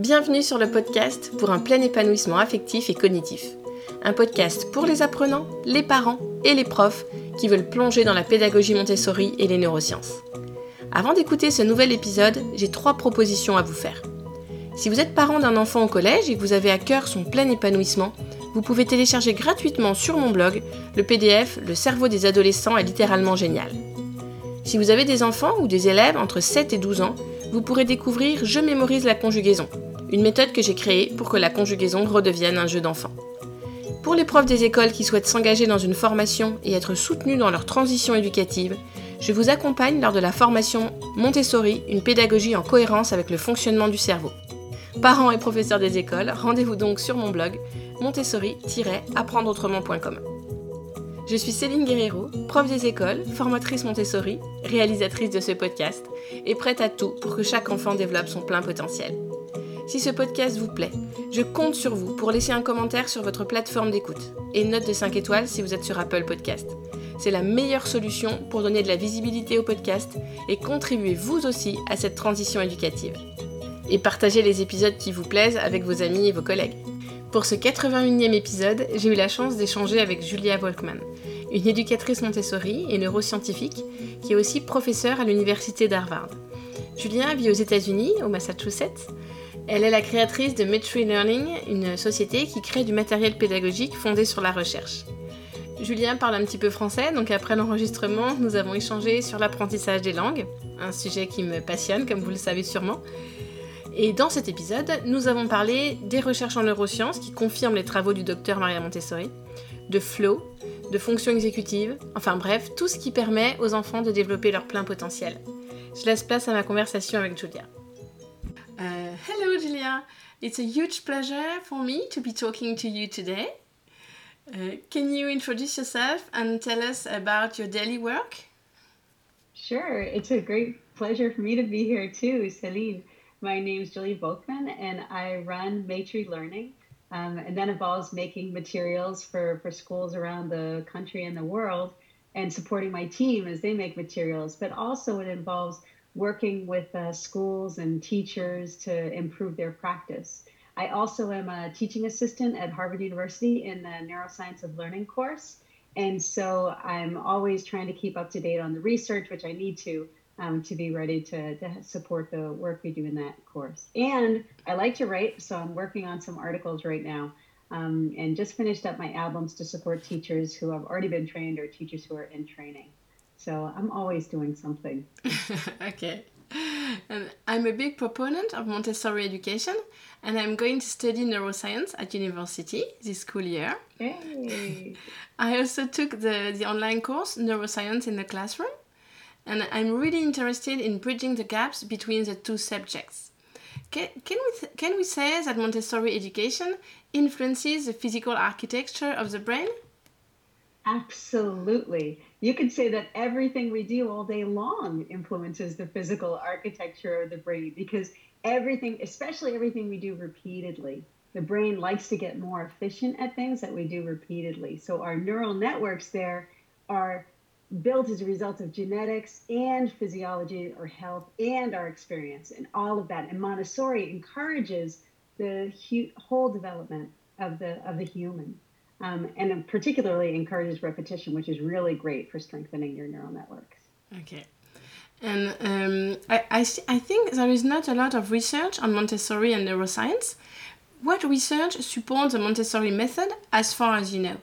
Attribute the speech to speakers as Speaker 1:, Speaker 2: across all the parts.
Speaker 1: Bienvenue sur le podcast pour un plein épanouissement affectif et cognitif. Un podcast pour les apprenants, les parents et les profs qui veulent plonger dans la pédagogie Montessori et les neurosciences. Avant d'écouter ce nouvel épisode, j'ai trois propositions à vous faire. Si vous êtes parent d'un enfant au collège et que vous avez à cœur son plein épanouissement, vous pouvez télécharger gratuitement sur mon blog le PDF Le cerveau des adolescents est littéralement génial. Si vous avez des enfants ou des élèves entre 7 et 12 ans, vous pourrez découvrir Je mémorise la conjugaison, une méthode que j'ai créée pour que la conjugaison redevienne un jeu d'enfant. Pour les profs des écoles qui souhaitent s'engager dans une formation et être soutenus dans leur transition éducative, je vous accompagne lors de la formation Montessori, une pédagogie en cohérence avec le fonctionnement du cerveau. Parents et professeurs des écoles, rendez-vous donc sur mon blog montessori-apprendreautrement.com. Je suis Céline Guerrero, prof des écoles, formatrice Montessori, réalisatrice de ce podcast et prête à tout pour que chaque enfant développe son plein potentiel. Si ce podcast vous plaît, je compte sur vous pour laisser un commentaire sur votre plateforme d'écoute et une note de 5 étoiles si vous êtes sur Apple Podcast. C'est la meilleure solution pour donner de la visibilité au podcast et contribuer vous aussi à cette transition éducative. Et partagez les épisodes qui vous plaisent avec vos amis et vos collègues. Pour ce 81e épisode, j'ai eu la chance d'échanger avec Julia Volkmann, une éducatrice Montessori et neuroscientifique qui est aussi professeure à l'université d'Harvard. Julia vit aux États-Unis, au Massachusetts. Elle est la créatrice de Metri Learning, une société qui crée du matériel pédagogique fondé sur la recherche. Julien parle un petit peu français, donc après l'enregistrement, nous avons échangé sur l'apprentissage des langues, un sujet qui me passionne, comme vous le savez sûrement. Et dans cet épisode, nous avons parlé des recherches en neurosciences qui confirment les travaux du docteur Maria Montessori, de flow, de fonctions exécutives, enfin bref, tout ce qui permet aux enfants de développer leur plein potentiel. Je laisse place à ma conversation avec Julia. Uh, hello Julia, it's a huge pleasure for me to be talking to you today. Uh, can you introduce yourself and tell us about your daily work?
Speaker 2: Sure, it's a great pleasure for me to be here too, Celine. My name is Julie Volkman, and I run Metry Learning. Um, and that involves making materials for, for schools around the country and the world and supporting my team as they make materials. But also, it involves working with uh, schools and teachers to improve their practice. I also am a teaching assistant at Harvard University in the Neuroscience of Learning course. And so I'm always trying to keep up to date on the research, which I need to, um, to be ready to, to support the work we do in that course. And I like to write, so I'm working on some articles right now um, and just finished up my albums to support teachers who have already been trained or teachers who are in training. So I'm always doing something.
Speaker 1: okay. And I'm a big proponent of Montessori education, and I'm going to study neuroscience at university this school year.
Speaker 2: Hey.
Speaker 1: I also took the, the online course Neuroscience in the Classroom, and I'm really interested in bridging the gaps between the two subjects. Can, can, we, can we say that Montessori education influences the physical architecture of the brain?
Speaker 2: Absolutely. You could say that everything we do all day long influences the physical architecture of the brain because everything, especially everything we do repeatedly, the brain likes to get more efficient at things that we do repeatedly. So our neural networks there are built as a result of genetics and physiology or health and our experience and all of that. And Montessori encourages the whole development of the of the human, um, and particularly encourages repetition, which is really great for strengthening your neural networks.
Speaker 1: Okay. And um, I, I, I think there is not a lot of research on Montessori and neuroscience. What research supports the Montessori method as far as you know?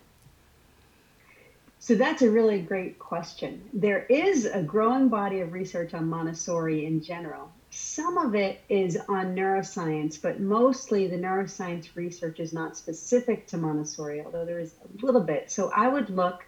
Speaker 2: So that's a really great question. There is a growing body of research on Montessori in general. Some of it is on neuroscience, but mostly the neuroscience research is not specific to Montessori, although there is a little bit. So I would look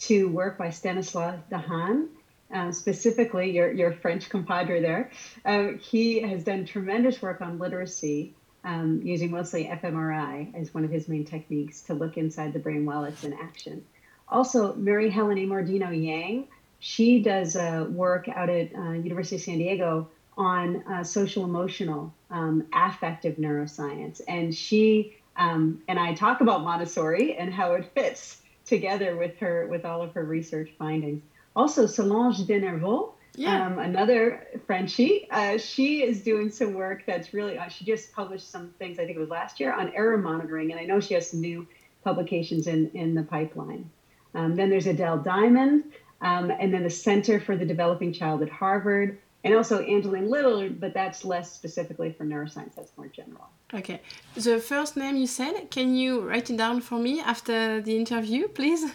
Speaker 2: to work by Stanislas Dehaene, uh, specifically your, your French compadre there. Uh, he has done tremendous work on literacy um, using mostly fMRI as one of his main techniques to look inside the brain while it's in action. Also, Mary Helen Immordino Yang, she does uh, work out at uh, University of San Diego on uh, social emotional um, affective neuroscience, and she um, and I talk about Montessori and how it fits together with her with all of her research findings. Also, Solange Denervaud, Yeah. Um, another Frenchie, uh, she is doing some work that's really, uh, she just published some things, I think it was last year, on error monitoring. And I know she has some new publications in, in the pipeline. Um, then there's Adele Diamond, um, and then the Center for the Developing Child at Harvard, and also Angeline Lillard, but that's less specifically for neuroscience, that's more general.
Speaker 1: Okay. The first name you said, can you write it down for me after the interview, please?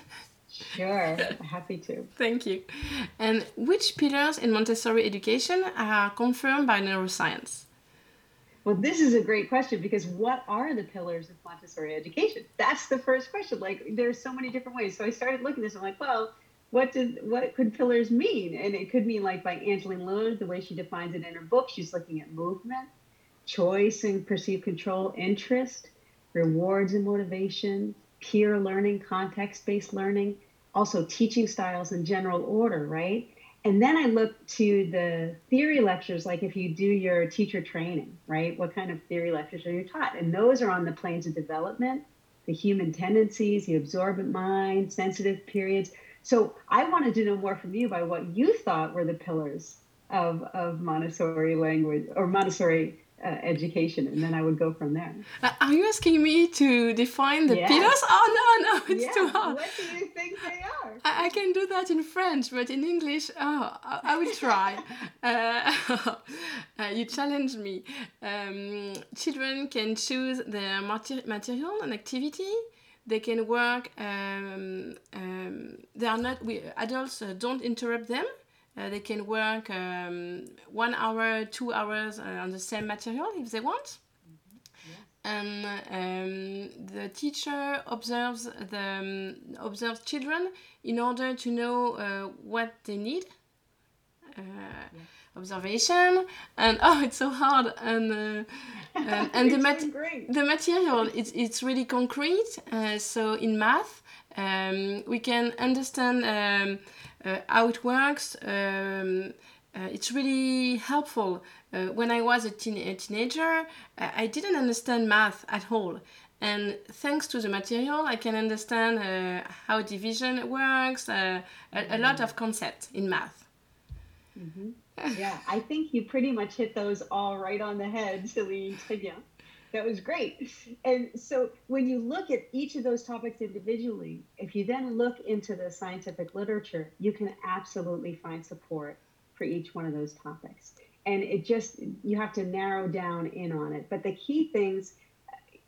Speaker 2: Sure, happy to.
Speaker 1: Thank you. And which pillars in Montessori education are confirmed by neuroscience?
Speaker 2: Well, this is a great question because what are the pillars of Montessori education? That's the first question. Like, there's so many different ways. So I started looking at this. I'm like, well, what did what could pillars mean? And it could mean like by Angeline Lillard, the way she defines it in her book. She's looking at movement, choice and perceived control, interest, rewards and motivation, peer learning, context-based learning, also teaching styles and general order, right? And then I look to the theory lectures, like if you do your teacher training, right? What kind of theory lectures are you taught? And those are on the planes of development, the human tendencies, the absorbent mind, sensitive periods. So I wanted to know more from you by what you thought were the pillars of, of Montessori language or Montessori uh, education, and then I would go from there.
Speaker 1: Uh, are you asking me to define the pillars? Oh no, no, it's
Speaker 2: yeah.
Speaker 1: too hard.
Speaker 2: What do you think they are?
Speaker 1: I, I, can do that in French, but in English, oh, I, I will try. uh, uh, you challenge me. Um, children can choose their mater material and activity. They can work. Um, um, they are not. We adults uh, don't interrupt them uh, they can work um, one hour, two hours uh, on the same material if they want. And um, the teacher observes the um, observes children in order to know uh, what they need. Uh, yeah. Observation and oh, it's so hard and uh, um, and the mat- the material it's it's really concrete. Uh, so in math, um, we can understand um, uh, how it works. Um, uh, it's really helpful. Uh, when I was a, teen- a teenager, I didn't understand math at all. And thanks to the material, I can understand uh, how division works, uh, a, a, lot of concepts in math.
Speaker 2: Mm-hmm. Yeah, I think you pretty much hit those all right on the head, Celine. Bien. That was great. And so when you look at each of those topics individually, if you then look into the scientific literature, you can absolutely find support for each one of those topics. And it just, you have to narrow down in on it. But the key things,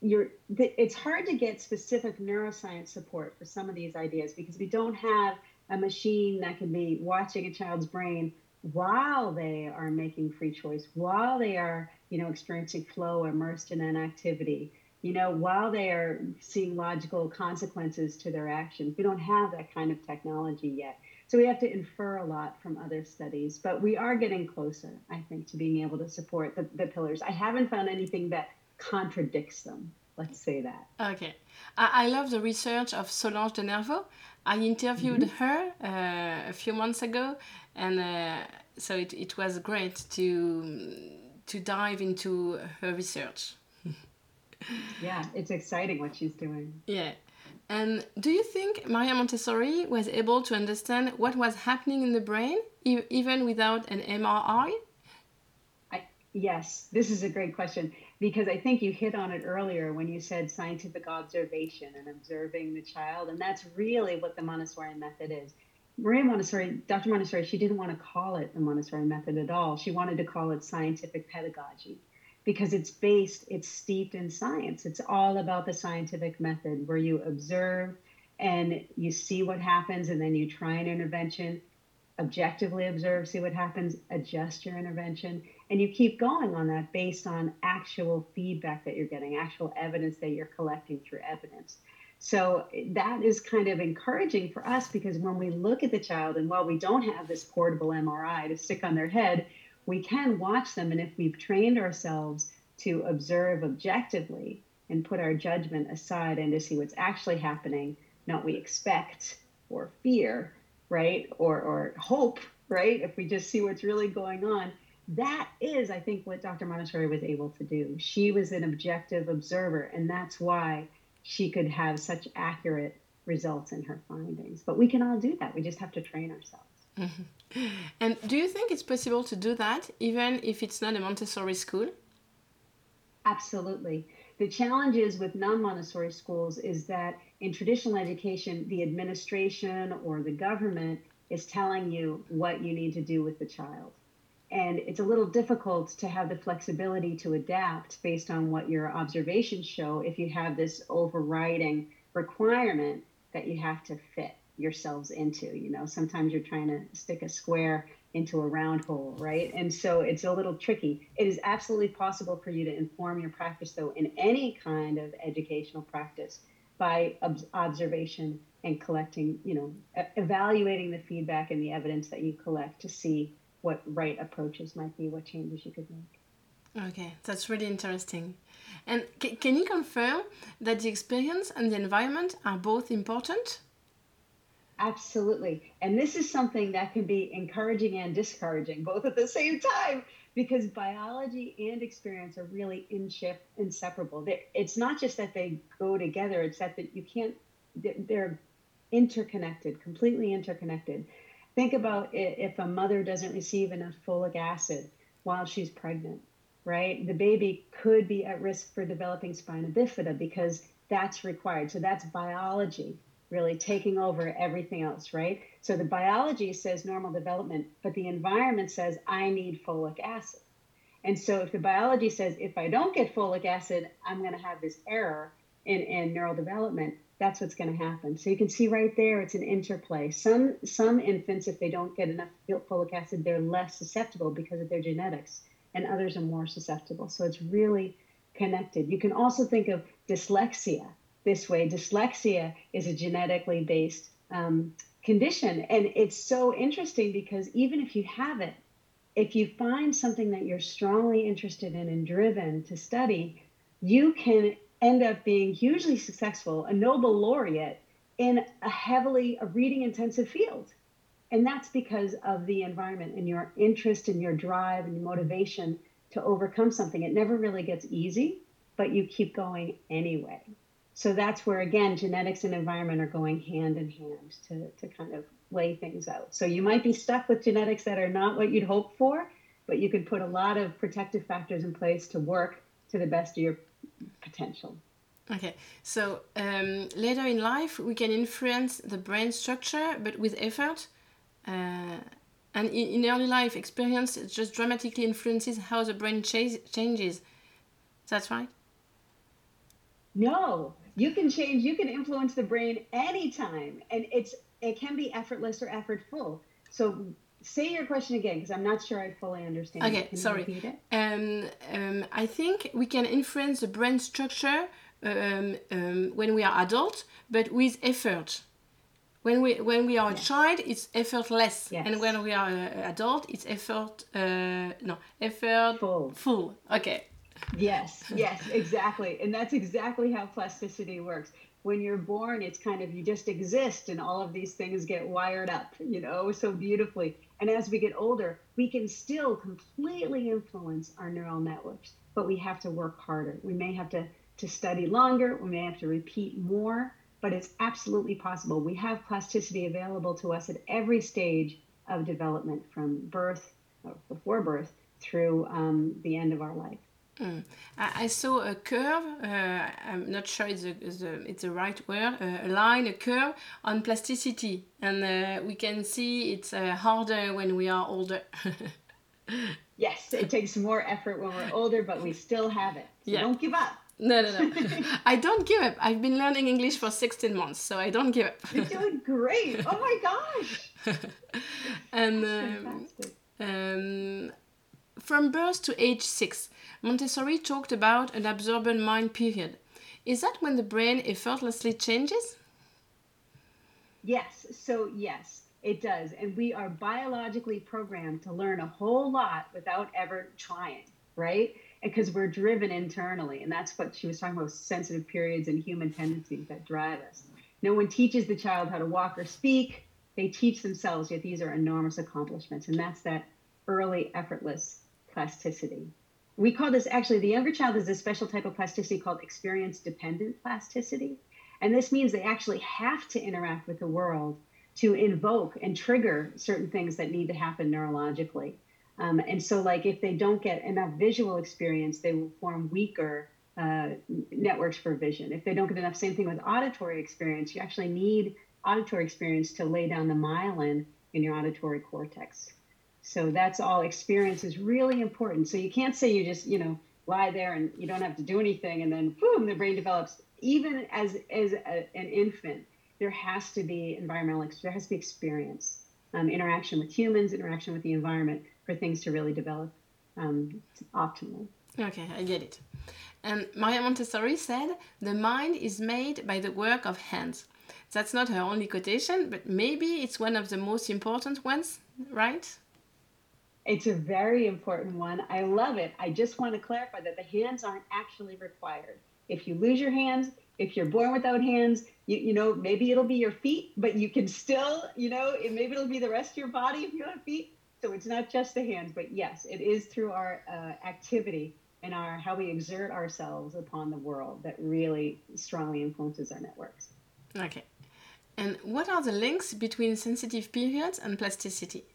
Speaker 2: you're, it's hard to get specific neuroscience support for some of these ideas because we don't have a machine that can be watching a child's brain while they are making free choice, while they are you know, experiencing flow, immersed in an activity, you know, while they are seeing logical consequences to their actions. We don't have that kind of technology yet. So we have to infer a lot from other studies, but we are getting closer, I think, to being able to support the, the pillars. I haven't found anything that contradicts them. Let's say that.
Speaker 1: Okay. I, I love the research of Solange Denervaud. I interviewed mm-hmm. her uh, a few months ago, and uh, so it, it was great to to dive into her research.
Speaker 2: yeah, it's exciting what she's doing.
Speaker 1: Yeah. And do you think Maria Montessori was able to understand what was happening in the brain e even without an MRI?
Speaker 2: I, yes, this is a great question because I think you hit on it earlier when you said scientific observation and observing the child. And that's really what the Montessori method is. Maria Montessori, Dr. Montessori, she didn't want to call it the Montessori method at all. She wanted to call it scientific pedagogy because it's based, it's steeped in science. It's all about the scientific method where you observe and you see what happens and then you try an intervention, objectively observe, see what happens, adjust your intervention, and you keep going on that based on actual feedback that you're getting, actual evidence that you're collecting through evidence. So that is kind of encouraging for us because when we look at the child, and while we don't have this portable MRI to stick on their head, we can watch them. And if we've trained ourselves to observe objectively and put our judgment aside and to see what's actually happening, not we expect or fear, right? Or, or hope, right? If we just see what's really going on, that is, I think, what Dr. Montessori was able to do. She was an objective observer, and that's why she could have such accurate results in her findings. But we can all do that. We just have to train ourselves.
Speaker 1: Mm-hmm. And do you think it's possible to do that even if it's not a Montessori school?
Speaker 2: Absolutely. The challenges with non Montessori schools is that in traditional education, the administration or the government is telling you what you need to do with the child. And it's a little difficult to have the flexibility to adapt based on what your observations show if you have this overriding requirement that you have to fit yourselves into. You know, sometimes you're trying to stick a square into a round hole, right? And so it's a little tricky. It is absolutely possible for you to inform your practice, though, in any kind of educational practice by ob- observation and collecting, you know, evaluating the feedback and the evidence that you collect to see what right approaches might be, what changes you could make.
Speaker 1: Okay, that's really interesting. And c- can you confirm that the experience and the environment are both important?
Speaker 2: Absolutely. And this is something that can be encouraging and discouraging both at the same time because biology and experience are really in ship inseparable. It's not just that they go together, it's that, that you can't, they're interconnected, completely interconnected. Think about if a mother doesn't receive enough folic acid while she's pregnant, right? The baby could be at risk for developing spina bifida because that's required. So that's biology really taking over everything else, right? So the biology says normal development, but the environment says I need folic acid. And so if the biology says if I don't get folic acid, I'm going to have this error in, in neural development, that's what's going to happen. So you can see right there, it's an interplay. Some some infants, if they don't get enough folic acid, they're less susceptible because of their genetics, and others are more susceptible. So it's really connected. You can also think of dyslexia this way. Dyslexia is a genetically based um, condition, and it's so interesting because even if you have it, if you find something that you're strongly interested in and driven to study, you can end up being hugely successful, a Nobel laureate in a heavily a reading intensive field. And that's because of the environment and your interest and your drive and your motivation to overcome something. It never really gets easy, but you keep going anyway. So that's where, again, genetics and environment are going hand in hand to, to kind of lay things out. So you might be stuck with genetics that are not what you'd hope for, but you could put a lot of protective factors in place to work to the best of your potential.
Speaker 1: Okay, so um, later in life, we can influence the brain structure, but with effort. Uh, and in, in, early life, experience just dramatically influences how the brain ch- changes. That's right?
Speaker 2: No, you can change, you can influence the brain anytime. And it's it can be effortless or effortful. So say your question again because i'm not sure i fully understand.
Speaker 1: Okay sorry. um, um, i think we can influence the brain structure um, um, when we are adult but with effort. When we when we are yes. a child it's effortless yes. and when we are an adult it's effort uh, no effort
Speaker 2: full.
Speaker 1: full. Okay.
Speaker 2: Yes yes exactly and that's exactly how plasticity works when you're born, it's kind of you just exist and all of these things get wired up, you know, so beautifully. And as we get older, we can still completely influence our neural networks, but we have to work harder. We may have to, to study longer, we may have to repeat more, but it's absolutely possible. We have plasticity available to us at every stage of development from birth, or before birth, through um, the end of our life.
Speaker 1: Mm. I, I, saw a curve. Uh, I'm not sure it's the, it's the right word. Uh, a line, a curve on plasticity, and uh, we can see it's uh, harder when we are older.
Speaker 2: yes, it takes more effort when we're older, but we still have it. So yeah. don't give up.
Speaker 1: No, no, no. I don't give up. I've been learning English for 16 months, so I don't give up.
Speaker 2: You're doing great. Oh my gosh.
Speaker 1: and um, um, from birth to age six, Montessori talked about an absorbent mind period. Is that when the brain effortlessly changes?
Speaker 2: Yes, so yes, it does. And we are biologically programmed to learn a whole lot without ever trying, right? Because we're driven internally. And that's what she was talking about sensitive periods and human tendencies that drive us. No one teaches the child how to walk or speak, they teach themselves, yet these are enormous accomplishments. And that's that early, effortless plasticity. We call this actually the younger child is a special type of plasticity called experience dependent plasticity. And this means they actually have to interact with the world to invoke and trigger certain things that need to happen neurologically. Um, and so, like, if they don't get enough visual experience, they will form weaker uh, networks for vision. If they don't get enough, same thing with auditory experience, you actually need auditory experience to lay down the myelin in your auditory cortex. So that's all experience is really important. So you can't say you just, you know, lie there and you don't have to do anything and then boom, the brain develops. Even as, as a, an infant, there has to be environmental, there has to be experience, um, interaction with humans, interaction with the environment for things to really develop um, optimally.
Speaker 1: Okay, I get it. And Maria Montessori said, the mind is made by the work of hands. That's not her only quotation, but maybe it's one of the most important ones, right?
Speaker 2: It's a very important one. I love it. I just want to clarify that the hands aren't actually required. If you lose your hands, if you're born without hands, you, you know, maybe it'll be your feet, but you can still, you know, it, maybe it'll be the rest of your body if you have feet. So it's not just the hands, but yes, it is through our uh, activity and our how we exert ourselves upon the world that really strongly influences our networks.
Speaker 1: Okay. And what are the links between sensitive periods and plasticity?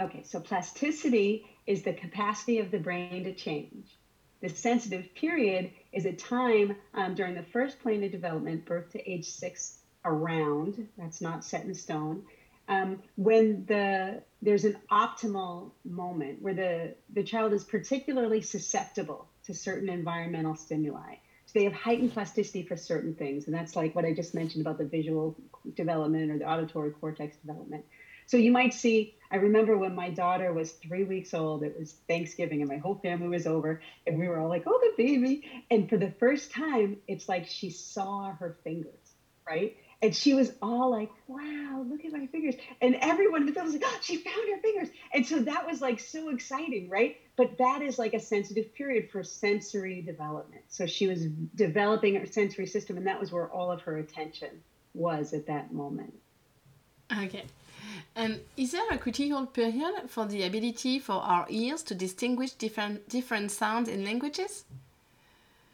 Speaker 2: Okay, so plasticity is the capacity of the brain to change. The sensitive period is a time um, during the first plane of development, birth to age six around, that's not set in stone, um, when the there's an optimal moment where the, the child is particularly susceptible to certain environmental stimuli So they have heightened plasticity for certain things. And that's like what I just mentioned about the visual development or the auditory cortex development. So you might see, I remember when my daughter was three weeks old, it was Thanksgiving and my whole family was over and we were all like, oh, the baby. And for the first time, it's like she saw her fingers, right? And she was all like, wow, look at my fingers. And everyone was like, oh, she found her fingers. And so that was like so exciting, right? But that is like a sensitive period for sensory development. So she was developing her sensory system, and that was where all of her attention was at that moment.
Speaker 1: Okay. And is there a critical period for the ability for our ears to distinguish different different sounds in languages?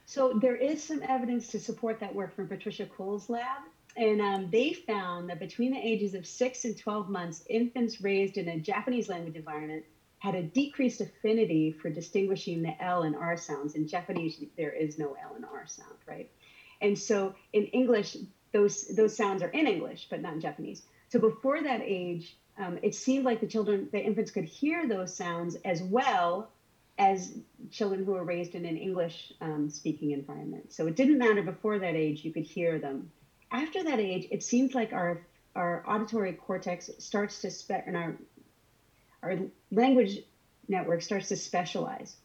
Speaker 2: So there is some evidence to support that work from Patricia Kuhl's lab. And um, they found that between the ages of six and 12 months, infants raised in a Japanese language environment had a decreased affinity for distinguishing the L and R sounds. In Japanese, there is no L and R sound, right? And so in English, those, those sounds are in English, but not in Japanese. So before that age, um, it seemed like the children, the infants could hear those sounds as well as children who were raised in an English um, speaking environment. So it didn't matter before that age, you could hear them after that age, it seems like our our auditory cortex starts to spe- and our our language network starts to specialize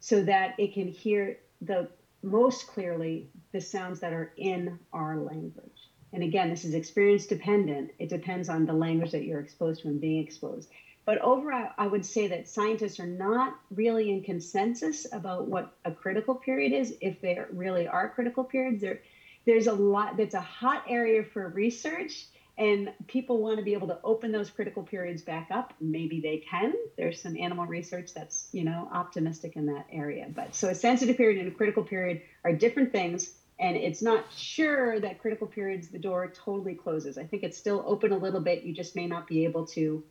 Speaker 2: so that it can hear the most clearly the sounds that are in our language. And again, this is experience dependent. It depends on the language that you're exposed to and being exposed. But overall, I would say that scientists are not really in consensus about what a critical period is, if there really are critical periods. There, there's a lot that's a hot area for research and people want to be able to open those critical periods back up maybe they can there's some animal research that's you know optimistic in that area but so a sensitive period and a critical period are different things and it's not sure that critical periods the door totally closes i think it's still open a little bit you just may not be able to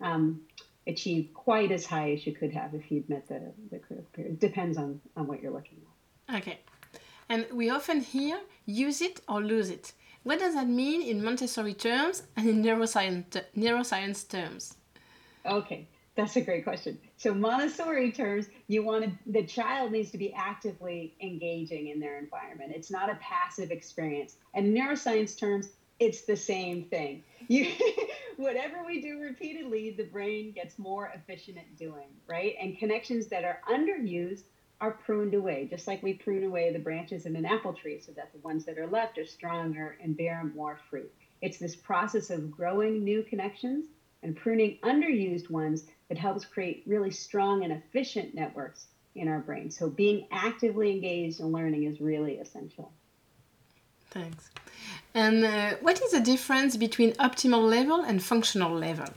Speaker 2: um, achieve quite as high as you could have if you'd met the, the critical period depends on on what you're looking
Speaker 1: at okay and we often hear use it or lose it. What does that mean in Montessori terms and in neuroscience, neuroscience terms?
Speaker 2: Okay, that's a great question. So Montessori terms, you want to, the child needs to be actively engaging in their environment. It's not a passive experience. And neuroscience terms, it's the same thing. You, whatever we do repeatedly, the brain gets more efficient at doing, right? And connections that are underused are pruned away, just like we prune away the branches in an apple tree so that the ones that are left are stronger and bear more fruit. It's this process of growing new connections and pruning underused ones that helps create really strong and efficient networks in our brain. So being actively engaged in learning is really essential.
Speaker 1: Thanks. And uh, what is the difference between optimal level and functional level?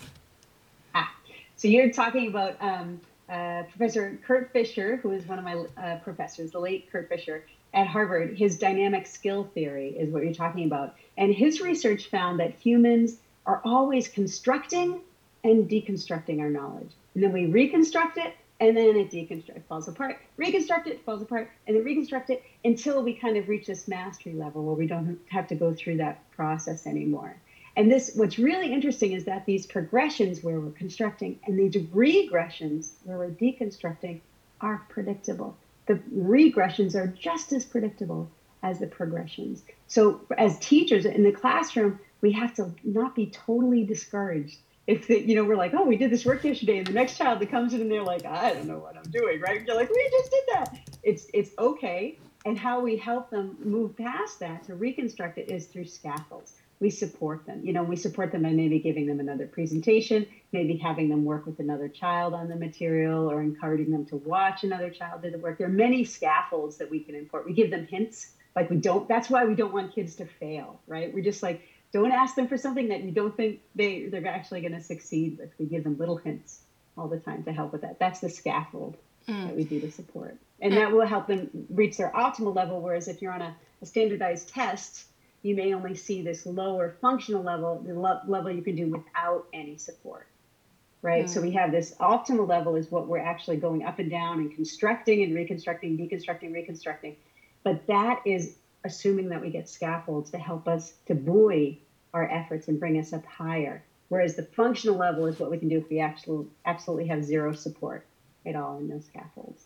Speaker 2: Ah, so you're talking about um, uh, Professor Kurt Fischer, who is one of my uh, professors, the late Kurt Fischer at Harvard, his dynamic skill theory is what you're talking about. And his research found that humans are always constructing and deconstructing our knowledge. And then we reconstruct it and then it deconstructs, falls apart, reconstruct it, falls apart, and then reconstruct it until we kind of reach this mastery level where we don't have to go through that process anymore. And this, what's really interesting is that these progressions where we're constructing and these regressions where we're deconstructing are predictable. The regressions are just as predictable as the progressions. So, as teachers in the classroom, we have to not be totally discouraged if the, you know we're like, oh, we did this work yesterday, and the next child that comes in and they're like, I don't know what I'm doing, right? You're like, we just did that. It's it's okay, and how we help them move past that to reconstruct it is through scaffolds. We support them. You know, we support them by maybe giving them another presentation, maybe having them work with another child on the material, or encouraging them to watch another child do the work. There are many scaffolds that we can import. We give them hints. Like we don't. That's why we don't want kids to fail, right? We're just like don't ask them for something that you don't think they, they're actually going to succeed with. We give them little hints all the time to help with that. That's the scaffold mm. that we do to support. And that will help them reach their optimal level. Whereas if you're on a, a standardized test, you may only see this lower functional level, the lo- level you can do without any support. Right. Mm. So we have this optimal level is what we're actually going up and down and constructing and reconstructing, deconstructing, reconstructing. But that is assuming that we get scaffolds to help us to buoy our efforts and bring us up higher. Whereas the functional level is what we can do if we actually absolutely have zero support at all in those scaffolds.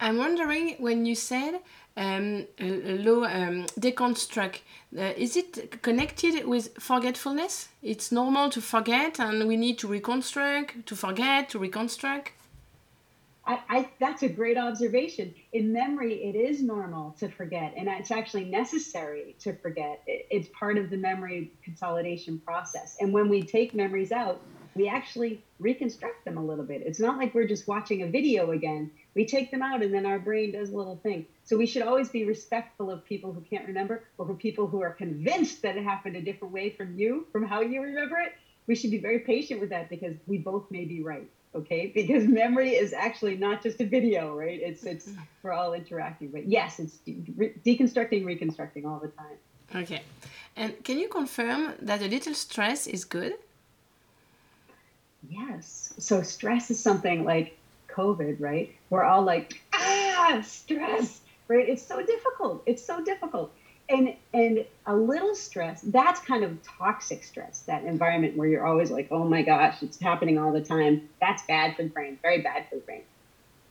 Speaker 1: I'm wondering when you said um, low um, deconstruct, uh, is it connected with forgetfulness? It's normal to forget, and we need to reconstruct, to forget, to reconstruct.
Speaker 2: I, I, that's a great observation. In memory, it is normal to forget, and it's actually necessary to forget. It, it's part of the memory consolidation process. And when we take memories out, we actually reconstruct them a little bit. It's not like we're just watching a video again. We take them out, and then our brain does a little thing. So we should always be respectful of people who can't remember, or for people who are convinced that it happened a different way from you, from how you remember it. We should be very patient with that because we both may be right okay? Because memory is actually not just a video right? It's it's we're all interacting but yes it's de- deconstructing reconstructing all the time.
Speaker 1: Okay. And can you confirm that a little stress is good?
Speaker 2: Yes. So stress is something like covid right? We're all like ah stress right? It's so difficult. It's so difficult and and a little stress that's kind of toxic stress that environment where you're always like oh my gosh it's happening all the time. That's bad for the brain very bad for the brain.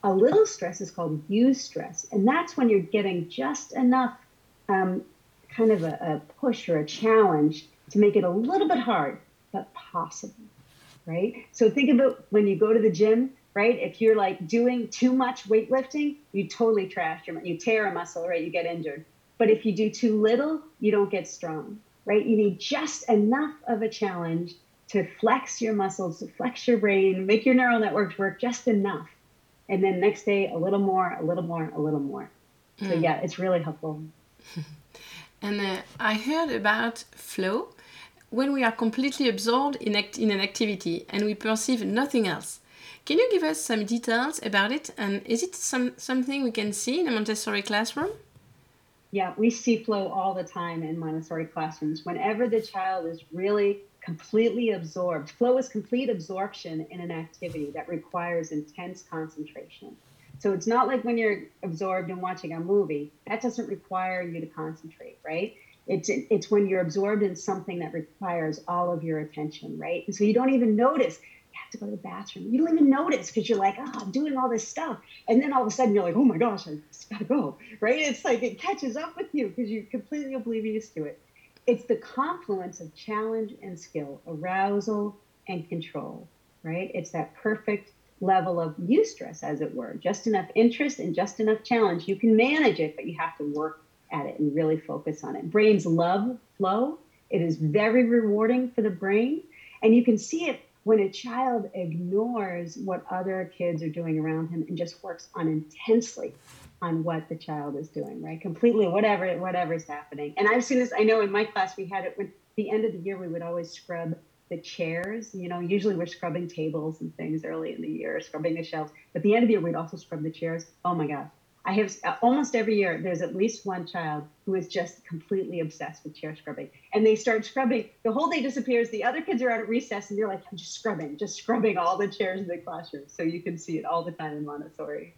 Speaker 2: A little stress is called eustress and that's when you're getting just enough um, kind of a, a push or a challenge to make it a little bit hard but possible right? So think about when you go to the gym right? If you're like doing too much weightlifting you totally trash your you tear a muscle right? You get injured but if you do too little, you don't get strong, right? You need just enough of a challenge to flex your muscles, to flex your brain, make your neural networks work just enough. And then next day, a little more, a little more, a little more. So, mm. yeah, it's really helpful.
Speaker 1: and uh, I heard about flow when we are completely absorbed in, act- in an activity and we perceive nothing else. Can you give us some details about it? And is it some, something we can see in a Montessori classroom?
Speaker 2: Yeah, we see flow all the time in Montessori classrooms. Whenever the child is really completely absorbed, flow is complete absorption in an activity that requires intense concentration. So it's not like when you're absorbed in watching a movie, that doesn't require you to concentrate, right? It's it's when you're absorbed in something that requires all of your attention, right? And so you don't even notice to go to the bathroom. You don't even notice because you're like, oh, I'm doing all this stuff. And then all of a sudden you're like, oh my gosh, I just gotta go. Right? It's like it catches up with you because you're completely oblivious to it. It's the confluence of challenge and skill, arousal and control, right? It's that perfect level of eustress, as it were. Just enough interest and just enough challenge. You can manage it, but you have to work at it and really focus on it. Brains love flow. It is very rewarding for the brain. And you can see it when a child ignores what other kids are doing around him and just works on intensely on what the child is doing, right? Completely, whatever, whatever's happening. And I've seen this. I know in my class we had it when the end of the year we would always scrub the chairs. You know, usually we're scrubbing tables and things early in the year, scrubbing the shelves. But the end of the year we'd also scrub the chairs. Oh my God, I have almost every year there's at least one child who is just completely obsessed with chair scrubbing. And they start scrubbing. The whole day disappears. The other kids are out at recess, and they're like, I'm just scrubbing, just scrubbing all the chairs in the classroom. So you can see it all the time in Montessori.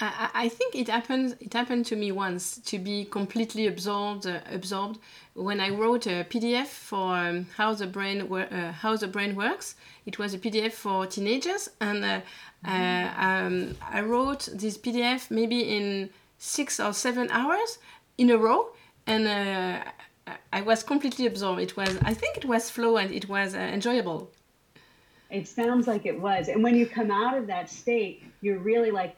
Speaker 1: I, I think it happened. It happened to me once to be completely absorbed. Uh, absorbed when I wrote a PDF for um, how the brain uh, how the brain works. It was a PDF for teenagers, and uh, mm-hmm. um, I wrote this PDF maybe in six or seven hours in a row, and uh, I was completely absorbed. It was, I think, it was flow and it was uh, enjoyable.
Speaker 2: It sounds like it was, and when you come out of that state, you're really like,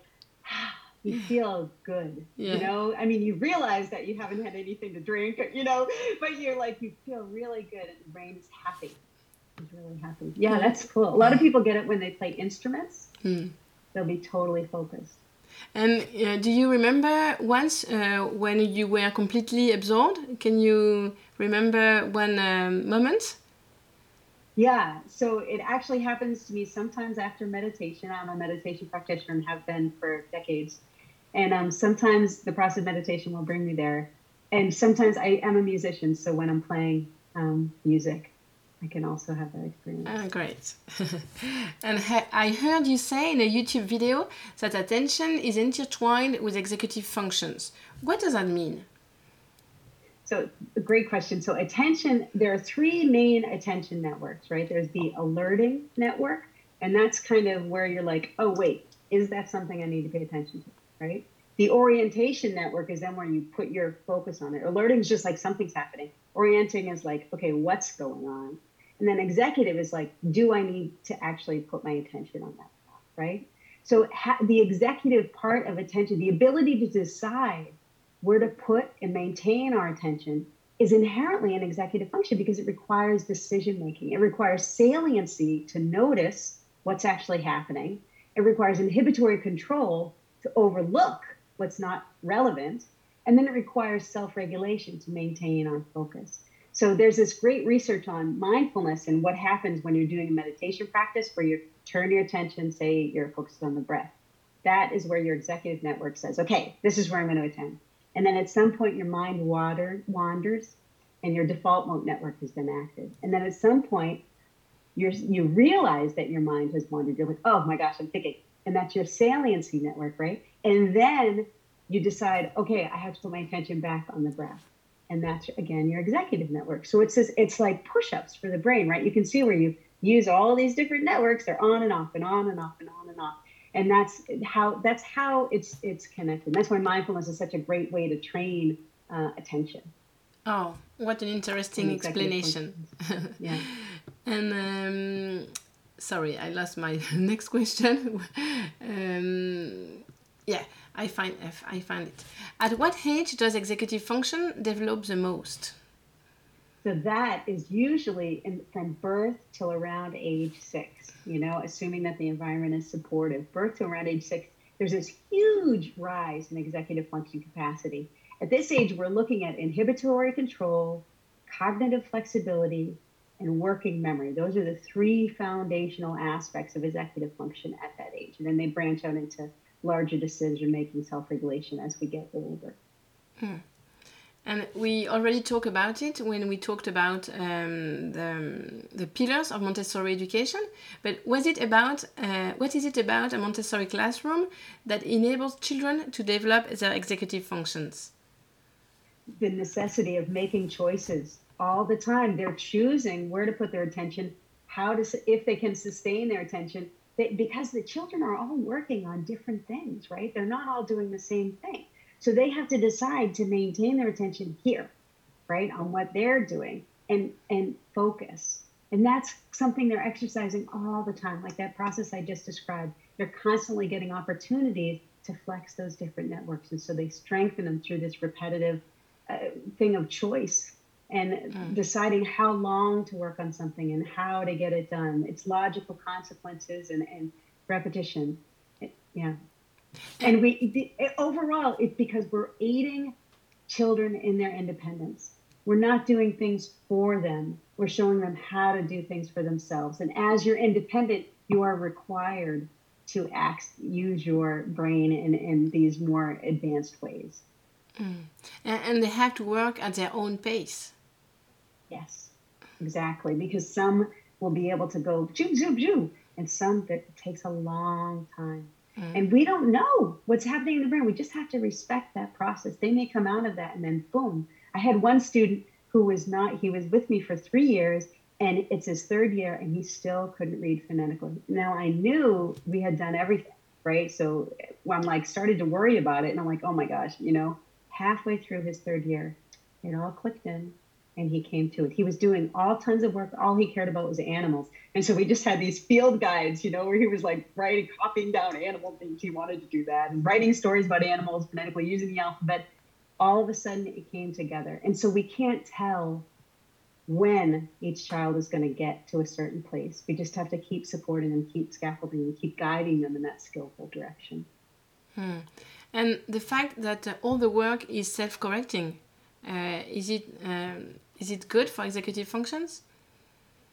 Speaker 2: you feel good. Yeah. You know, I mean, you realize that you haven't had anything to drink, you know, but you're like, you feel really good, and the brain is happy. It's really happy. Yeah, that's cool. A lot of people get it when they play instruments. Hmm. They'll be totally focused.
Speaker 1: And uh, do you remember once uh, when you were completely absorbed? Can you remember one um, moment?
Speaker 2: Yeah, so it actually happens to me sometimes after meditation. I'm a meditation practitioner and have been for decades. And um, sometimes the process of meditation will bring me there. And sometimes I am a musician, so when I'm playing um, music, I can also have that experience.
Speaker 1: Ah, great. and I heard you say in a YouTube video that attention is intertwined with executive functions. What does that mean?
Speaker 2: So, a great question. So, attention, there are three main attention networks, right? There's the alerting network, and that's kind of where you're like, oh, wait, is that something I need to pay attention to, right? The orientation network is then where you put your focus on it. Alerting is just like something's happening. Orienting is like, okay, what's going on? And then executive is like, do I need to actually put my attention on that, right? So ha- the executive part of attention, the ability to decide where to put and maintain our attention is inherently an executive function because it requires decision making. It requires saliency to notice what's actually happening. It requires inhibitory control to overlook what's not relevant. And then it requires self regulation to maintain our focus. So there's this great research on mindfulness and what happens when you're doing a meditation practice where you turn your attention, say you're focused on the breath. That is where your executive network says, okay, this is where I'm going to attend. And then at some point, your mind water, wanders and your default mode network has been active. And then at some point, you you realize that your mind has wandered. You're like, oh my gosh, I'm thinking. And that's your saliency network, right? And then you decide, okay, I have to put my attention back on the breath and that's again your executive network. So it's this, it's like push-ups for the brain, right? You can see where you use all these different networks. They're on and off and on and off and on and off, and that's how that's how it's it's connected. That's why mindfulness is such a great way to train uh, attention.
Speaker 1: Oh, what an interesting explanation! yeah, and. Um, sorry, I lost my next question. um, yeah, I find I find it. At what age does executive function develop the most?
Speaker 2: So that is usually in, from birth till around age six. You know, assuming that the environment is supportive. Birth to around age six, there's this huge rise in executive function capacity. At this age, we're looking at inhibitory control, cognitive flexibility, and working memory. Those are the three foundational aspects of executive function at that age. And then they branch out into larger decision making self regulation as we get older.
Speaker 1: Hmm. And we already talked about it when we talked about um, the, the pillars of Montessori education. But was it about uh, what is it about a Montessori classroom that enables children to develop their executive functions?
Speaker 2: The necessity of making choices all the time. They're choosing where to put their attention, how to if they can sustain their attention, they, because the children are all working on different things, right? They're not all doing the same thing. So they have to decide to maintain their attention here, right, on what they're doing and and focus. And that's something they're exercising all the time, like that process I just described. They're constantly getting opportunities to flex those different networks, and so they strengthen them through this repetitive uh, thing of choice and mm. deciding how long to work on something and how to get it done. It's logical consequences and, and repetition. It, yeah. And we it, overall, it's because we're aiding children in their independence. We're not doing things for them. We're showing them how to do things for themselves. And as you're independent, you are required to act, use your brain in, in these more advanced ways.
Speaker 1: Mm. And, and they have to work at their own pace.
Speaker 2: Yes, exactly. Because some will be able to go zoom, zoom, zoom, and some that takes a long time. Mm. And we don't know what's happening in the brain. We just have to respect that process. They may come out of that and then boom. I had one student who was not, he was with me for three years and it's his third year and he still couldn't read phonetically. Now I knew we had done everything, right? So I'm like started to worry about it and I'm like, oh my gosh, you know, halfway through his third year, it all clicked in and he came to it. He was doing all tons of work. All he cared about was animals. And so we just had these field guides, you know, where he was like writing, copying down animal things. He wanted to do that and writing stories about animals phonetically using the alphabet. All of a sudden it came together. And so we can't tell when each child is going to get to a certain place. We just have to keep supporting them, keep scaffolding them, keep guiding them in that skillful direction.
Speaker 1: Hmm. And the fact that uh, all the work is self-correcting, uh, is it um, is it good for executive functions?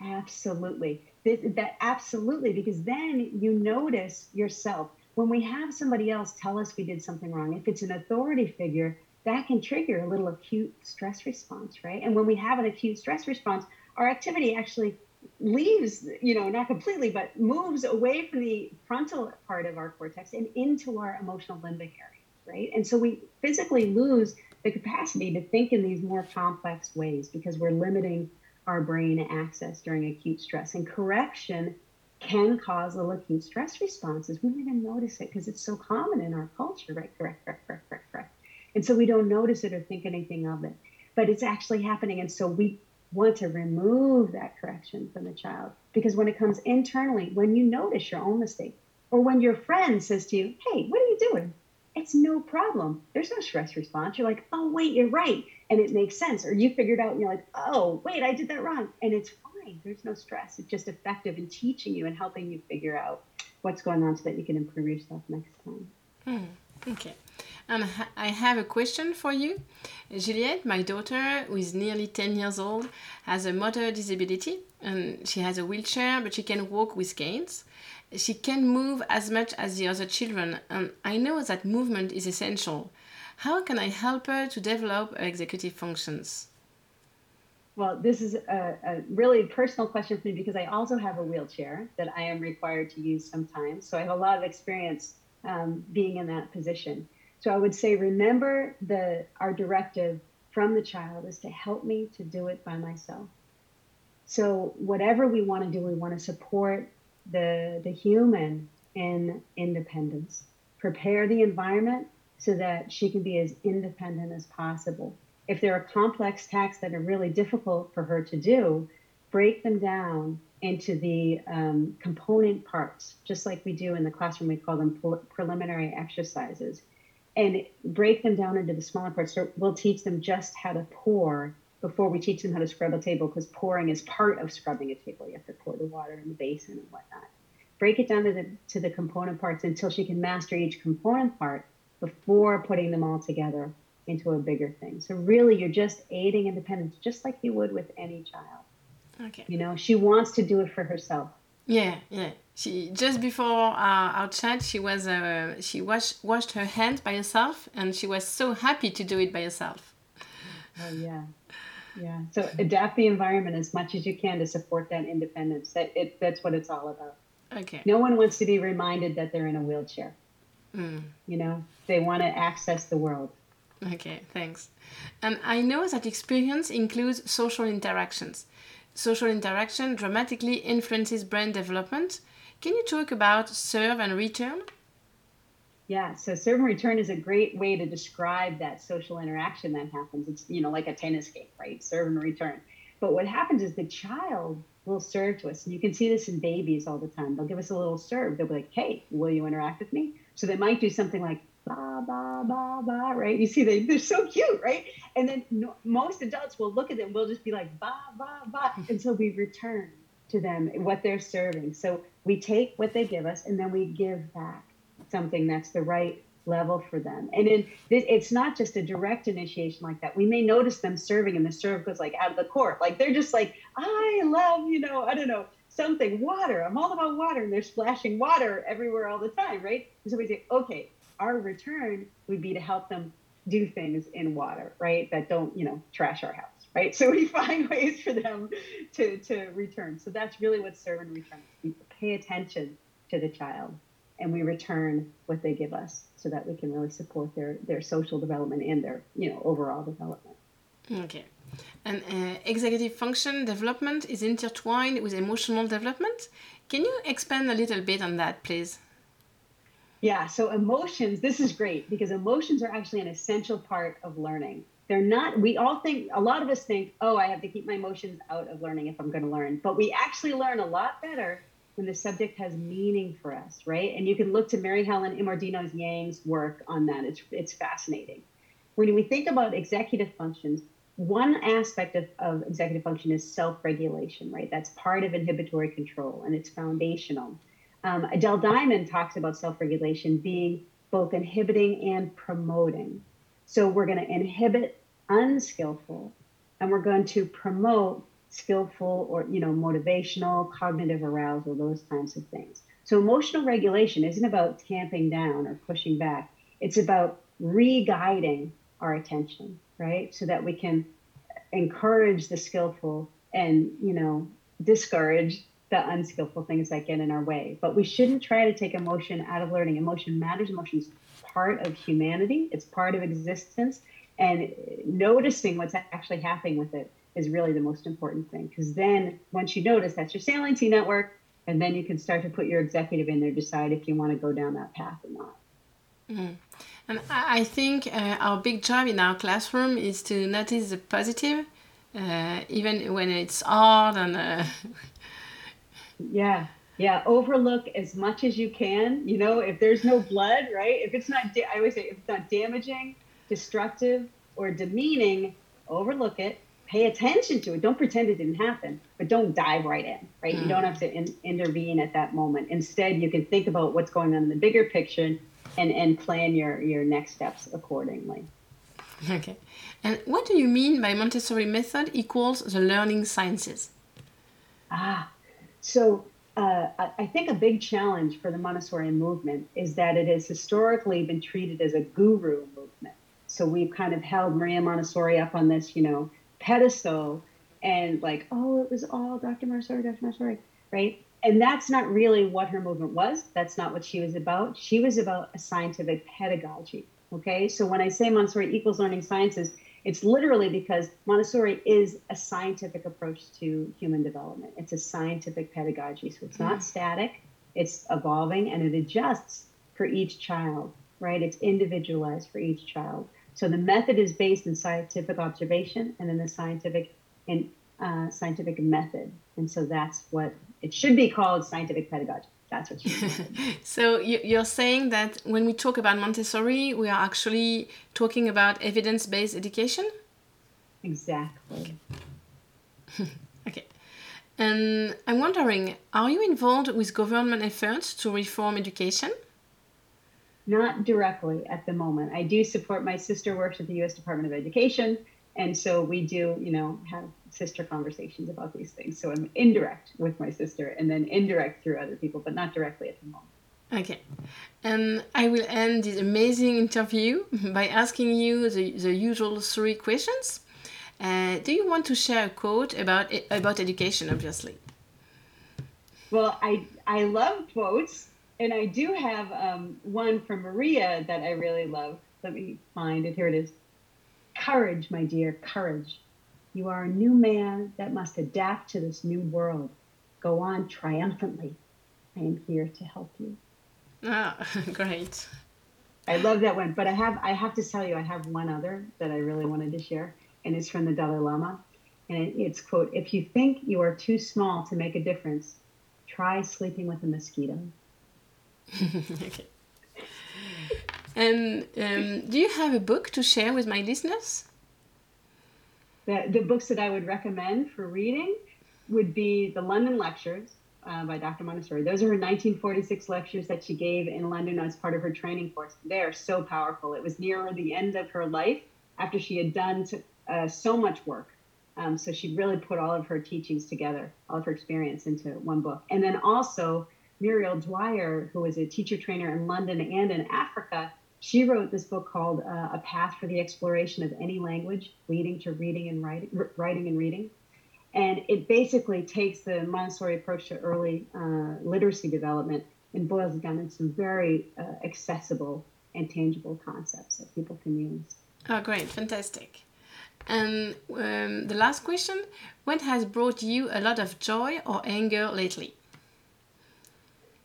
Speaker 2: Absolutely. That absolutely because then you notice yourself when we have somebody else tell us we did something wrong. If it's an authority figure, that can trigger a little acute stress response, right? And when we have an acute stress response, our activity actually leaves, you know, not completely, but moves away from the frontal part of our cortex and into our emotional limbic area, right? And so we physically lose the capacity to think in these more complex ways because we're limiting our brain access during acute stress. And correction can cause little acute stress responses. We don't even notice it because it's so common in our culture, right? Correct, correct, correct, correct, correct. And so we don't notice it or think anything of it. But it's actually happening. And so we want to remove that correction from the child because when it comes internally, when you notice your own mistake, or when your friend says to you, Hey, what are you doing? It's no problem. There's no stress response. You're like, oh, wait, you're right. And it makes sense. Or you figured out and you're like, oh, wait, I did that wrong. And it's fine. There's no stress. It's just effective in teaching you and helping you figure out what's going on so that you can improve yourself next time.
Speaker 1: Hmm. Okay. Um, I have a question for you. Juliette, my daughter, who is nearly 10 years old, has a motor disability and she has a wheelchair, but she can walk with canes she can move as much as the other children, and I know that movement is essential. How can I help her to develop her executive functions?
Speaker 2: Well, this is a, a, really personal question for me because I also have a wheelchair that I am required to use sometimes. So I have a lot of experience um, being in that position. So I would say, remember the our directive from the child is to help me to do it by myself. So whatever we want to do, we want to support the, the human in independence. Prepare the environment so that she can be as independent as possible. If there are complex tasks that are really difficult for her to do, break them down into the um, component parts, just like we do in the classroom. We call them preliminary exercises, and break them down into the smaller parts. So we'll teach them just how to pour before we teach them how to scrub a table because pouring is part of scrubbing a table. You have to pour the water in the basin and whatnot. Break it down to the to the component parts until she can master each component part before putting them all together into a bigger thing. So really you're just aiding independence just like you would with any child. Okay. You know, she wants to do it for herself.
Speaker 1: Yeah, yeah. She just before our, our chat, she was uh, she washed washed her hands by herself, and she was so happy to do it by herself.
Speaker 2: Oh yeah, yeah. So adapt the environment as much as you can to support that independence. That it that's what it's all about.
Speaker 1: Okay.
Speaker 2: No one wants to be reminded that they're in a wheelchair. Mm. You know, they want to access the world.
Speaker 1: Okay, thanks. And I know that experience includes social interactions. Social interaction dramatically influences brain development. Can you talk about serve and return?
Speaker 2: Yeah, so serve and return is a great way to describe that social interaction that happens. It's, you know, like a tennis game, right? Serve and return. But what happens is the child will serve to us. And you can see this in babies all the time. They'll give us a little serve. They'll be like, hey, will you interact with me? So they might do something like, ba, ba, ba, ba, right? You see, they, they're so cute, right? And then no, most adults will look at them, we'll just be like, ba, ba, ba. And so we return to them what they're serving. So we take what they give us and then we give back something that's the right level for them. And it, it's not just a direct initiation like that. We may notice them serving and the serve goes like out of the court. Like they're just like, I love, you know, I don't know, something, water. I'm all about water. And they're splashing water everywhere all the time, right? And so we say, okay, our return would be to help them do things in water, right? That don't, you know, trash our house, right? So we find ways for them to, to return. So that's really what serve and return. We pay attention to the child and we return what they give us so that we can really support their, their social development and their, you know, overall development.
Speaker 1: Okay. And uh, executive function development is intertwined with emotional development. Can you expand a little bit on that, please?
Speaker 2: Yeah, so emotions, this is great because emotions are actually an essential part of learning. They're not, we all think, a lot of us think, oh, I have to keep my emotions out of learning if I'm going to learn. But we actually learn a lot better when the subject has meaning for us, right? And you can look to Mary Helen Immordino's Yang's work on that. It's, it's fascinating. When we think about executive functions, one aspect of, of executive function is self regulation, right? That's part of inhibitory control and it's foundational. Um, Adele Diamond talks about self regulation being both inhibiting and promoting. So we're going to inhibit unskillful and we're going to promote skillful or you know motivational cognitive arousal those kinds of things so emotional regulation isn't about tamping down or pushing back it's about re-guiding our attention right so that we can encourage the skillful and you know discourage the unskillful things that get in our way. But we shouldn't try to take emotion out of learning. Emotion matters. Emotion is part of humanity. It's part of existence. And noticing what's actually happening with it is really the most important thing. Because then once you notice, that's your saliency network. And then you can start to put your executive in there, decide if you want to go down that path or not.
Speaker 1: Mm. And I think uh, our big job in our classroom is to notice the positive, uh, even when it's hard and uh,
Speaker 2: yeah. Yeah. Overlook as much as you can. You know, if there's no blood, right? If it's not, I always say, if it's not damaging, destructive, or demeaning, overlook it. Pay attention to it. Don't pretend it didn't happen, but don't dive right in, right? Mm. You don't have to in- intervene at that moment. Instead, you can think about what's going on in the bigger picture and, and plan your, your next steps accordingly.
Speaker 1: Okay. And what do you mean by Montessori method equals the learning sciences?
Speaker 2: Ah, so uh, I think a big challenge for the Montessori movement is that it has historically been treated as a guru movement. So we've kind of held Maria Montessori up on this, you know, pedestal and like, oh, it was all Dr. Montessori, Dr. Montessori, right? And that's not really what her movement was. That's not what she was about. She was about a scientific pedagogy. Okay. So when I say Montessori equals learning sciences, it's literally because Montessori is a scientific approach to human development. It's a scientific pedagogy. So it's not mm. static, it's evolving and it adjusts for each child, right? It's individualized for each child. So the method is based in scientific observation and in the scientific and uh, scientific method. And so that's what it should be called scientific pedagogy. That's what you
Speaker 1: So you're saying that when we talk about Montessori, we are actually talking about evidence-based education?
Speaker 2: Exactly.
Speaker 1: Okay. okay. And I'm wondering, are you involved with government efforts to reform education?
Speaker 2: Not directly at the moment. I do support my sister works at the U.S. Department of Education, and so we do, you know, have sister conversations about these things. So I'm indirect with my sister and then indirect through other people, but not directly at the moment.
Speaker 1: Okay. And I will end this amazing interview by asking you the, the usual three questions. Uh, do you want to share a quote about about education, obviously?
Speaker 2: Well, I, I love quotes, and I do have um, one from Maria that I really love. Let me find it. Here it is. Courage, my dear, courage. You are a new man that must adapt to this new world. Go on triumphantly. I am here to help you.
Speaker 1: Ah, great.
Speaker 2: I love that one. But I have I have to tell you, I have one other that I really wanted to share, and it's from the Dalai Lama. And it's quote, if you think you are too small to make a difference, try sleeping with a mosquito.
Speaker 1: okay. And um, do you have a book to share with my listeners?
Speaker 2: the, the books that I would recommend for reading would be the London Lectures uh, by Dr. Montessori. Those are her 1946 lectures that she gave in London as part of her training course. They are so powerful. It was near the end of her life after she had done uh, so much work. Um, so she really put all of her teachings together, all of her experience into one book. And then also Muriel Dwyer, who was a teacher trainer in London and in Africa, she wrote this book called uh, A Path for the Exploration of Any Language, leading to reading and writing, writing and reading. And it basically takes the Montessori approach to early uh, literacy development and boils it down into some very uh, accessible and tangible concepts that people can use.
Speaker 1: Oh, great, fantastic. And um, the last question What has brought you a lot of joy or anger lately?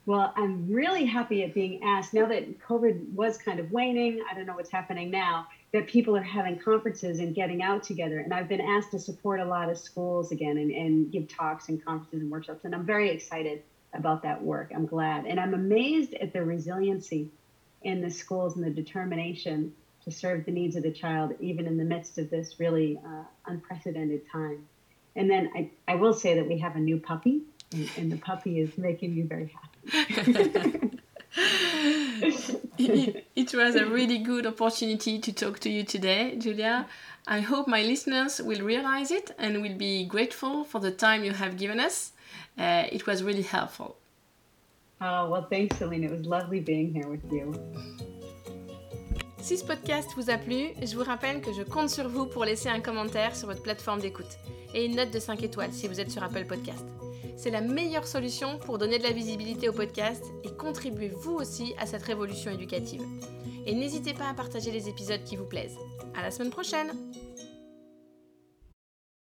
Speaker 2: Well, I'm really happy at being asked now that COVID was kind of waning. I don't know what's happening now, that people are having conferences and getting out together. And I've been asked to support a lot of schools again and, and give talks and conferences and workshops. And I'm very excited about that work. I'm glad. And I'm amazed at the resiliency in the schools and the determination to serve the needs of the child, even in the midst of this really uh, unprecedented time. And then I, I will say that we have a new puppy, and, and the puppy is making you very happy.
Speaker 1: it, it was a really good opportunity to talk to you today, Julia. I hope my listeners will realize it and will be grateful for the time you have given us. Uh, it was really helpful.
Speaker 2: Oh, well, thanks, Celine. It was lovely being here with you.
Speaker 1: Si ce podcast vous a plu, je vous rappelle que je compte sur vous pour laisser un commentaire sur votre plateforme d'écoute et une note de 5 étoiles si vous êtes sur Apple Podcast. C'est la meilleure solution pour donner de la visibilité au podcast et contribuer vous aussi à cette révolution éducative. Et n'hésitez pas à partager les épisodes qui vous plaisent. À la semaine prochaine!